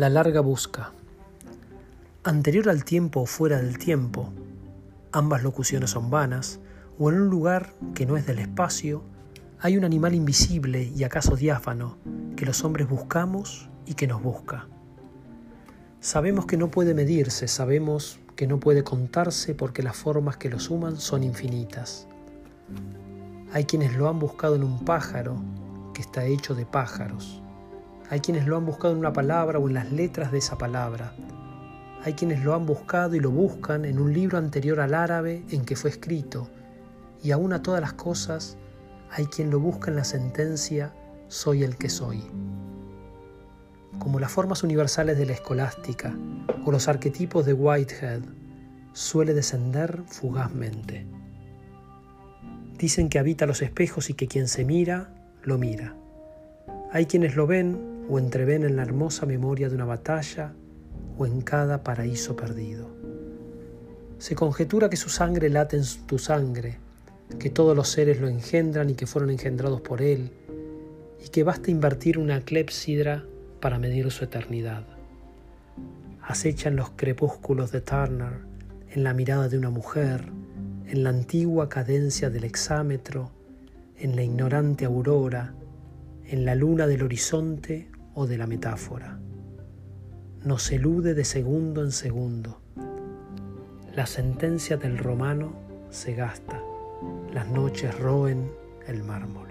La larga busca. Anterior al tiempo o fuera del tiempo, ambas locuciones son vanas, o en un lugar que no es del espacio, hay un animal invisible y acaso diáfano que los hombres buscamos y que nos busca. Sabemos que no puede medirse, sabemos que no puede contarse porque las formas que lo suman son infinitas. Hay quienes lo han buscado en un pájaro que está hecho de pájaros hay quienes lo han buscado en una palabra o en las letras de esa palabra. Hay quienes lo han buscado y lo buscan en un libro anterior al árabe en que fue escrito. Y aún a todas las cosas, hay quien lo busca en la sentencia soy el que soy. Como las formas universales de la escolástica o los arquetipos de Whitehead, suele descender fugazmente. Dicen que habita los espejos y que quien se mira, lo mira. Hay quienes lo ven o entreven en la hermosa memoria de una batalla o en cada paraíso perdido. Se conjetura que su sangre late en tu sangre, que todos los seres lo engendran y que fueron engendrados por él, y que basta invertir una clepsidra para medir su eternidad. Acechan los crepúsculos de Turner, en la mirada de una mujer, en la antigua cadencia del exámetro, en la ignorante aurora, en la luna del horizonte o de la metáfora. Nos elude de segundo en segundo. La sentencia del romano se gasta. Las noches roen el mármol.